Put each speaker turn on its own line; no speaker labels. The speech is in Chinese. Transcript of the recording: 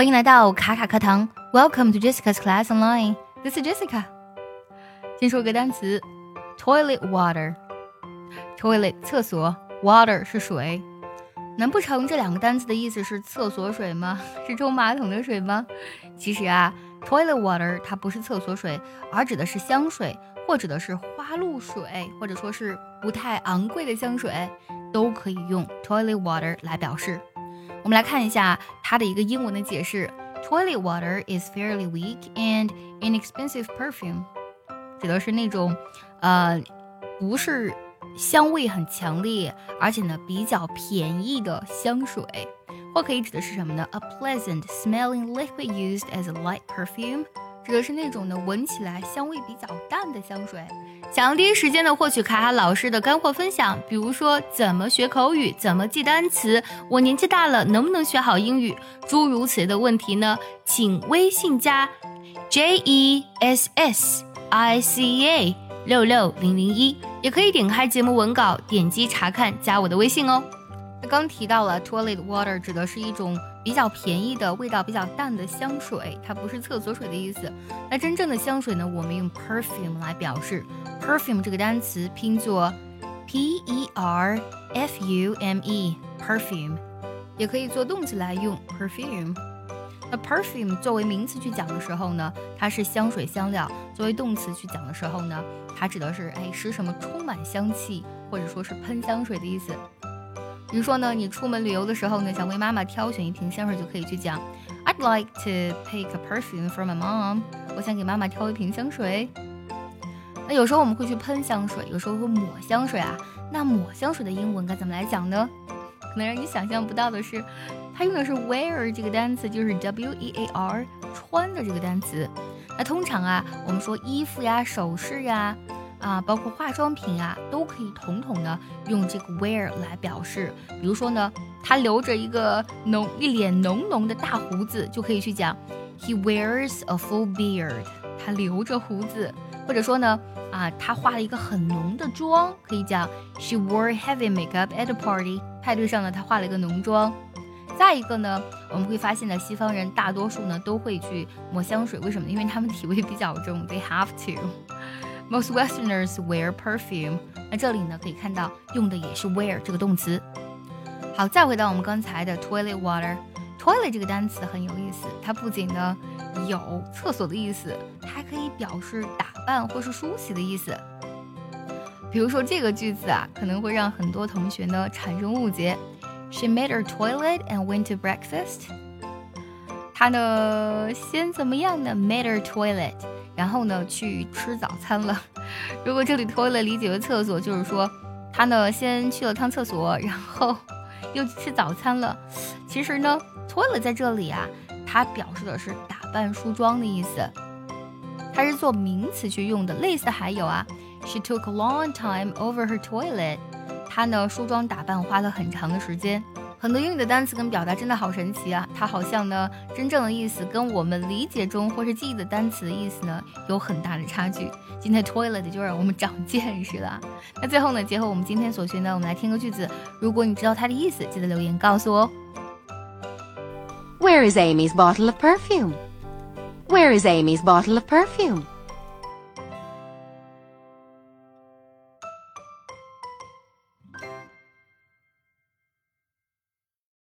欢迎来到卡卡课堂，Welcome to Jessica's Class Online. This is Jessica. 先说个单词，toilet water。toilet 厕所，water 是水。难不成这两个单词的意思是厕所水吗？是冲马桶的水吗？其实啊，toilet water 它不是厕所水，而指的是香水，或指的是花露水，或者说是不太昂贵的香水，都可以用 toilet water 来表示。我们来看一下它的一个英文的解释：Toilet water is fairly weak and inexpensive perfume，指的是那种，呃，不是香味很强烈，而且呢比较便宜的香水，或可以指的是什么呢？A pleasant smelling liquid used as a light perfume。 指的是那种呢，闻起来香味比较淡的香水。想要第一时间的获取卡卡老师的干货分享，比如说怎么学口语，怎么记单词，我年纪大了能不能学好英语，诸如此类的问题呢？请微信加 J E S S I C A 六六零零一，也可以点开节目文稿，点击查看，加我的微信哦。刚提到了 toilet water 指的是一种比较便宜的、味道比较淡的香水，它不是厕所水的意思。那真正的香水呢，我们用 perfume 来表示。perfume 这个单词拼作 p e r f u m e，perfume，也可以做动词来用 perfume。那 perfume 作为名词去讲的时候呢，它是香水香料；作为动词去讲的时候呢，它指的是哎使什么充满香气，或者说是喷香水的意思。比如说呢，你出门旅游的时候呢，想为妈妈挑选一瓶香水，就可以去讲，I'd like to pick a perfume for my mom。我想给妈妈挑一瓶香水。那有时候我们会去喷香水，有时候会抹香水啊。那抹香水的英文该怎么来讲呢？可能让你想象不到的是，它用的是 wear 这个单词，就是 w e a r 穿的这个单词。那通常啊，我们说衣服呀、首饰呀。啊，包括化妆品啊，都可以统统的用这个 wear 来表示。比如说呢，他留着一个浓一脸浓浓的大胡子，就可以去讲 he wears a full beard，他留着胡子。或者说呢，啊，他化了一个很浓的妆，可以讲 she wore heavy makeup at a party，派对上呢，她化了一个浓妆。再一个呢，我们会发现呢，西方人大多数呢都会去抹香水，为什么？因为他们体味比较重，they have to。Most Westerners wear perfume。那这里呢，可以看到用的也是 wear 这个动词。好，再回到我们刚才的 toilet water。toilet 这个单词很有意思，它不仅呢有厕所的意思，还可以表示打扮或是梳洗的意思。比如说这个句子啊，可能会让很多同学呢产生误解。She made her toilet and went to breakfast。她呢先怎么样呢？Made her toilet。然后呢，去吃早餐了。如果这里 toilet 理解为厕所，就是说他呢先去了趟厕所，然后 又去吃早餐了。其实呢，toilet 在这里啊，它表示的是打扮梳妆的意思，它是做名词去用的。类似还有啊，She took a long time over her toilet。她呢梳妆打扮花了很长的时间。很多英语的单词跟表达真的好神奇啊！它好像呢，真正的意思跟我们理解中或是记忆的单词的意思呢，有很大的差距。今天 toilet 就让我们长见识了。那最后呢，结合我们今天所学呢，我们来听个句子。如果你知道它的意思，记得留言告诉我哦。
Where is Amy's bottle of perfume? Where is Amy's bottle of perfume?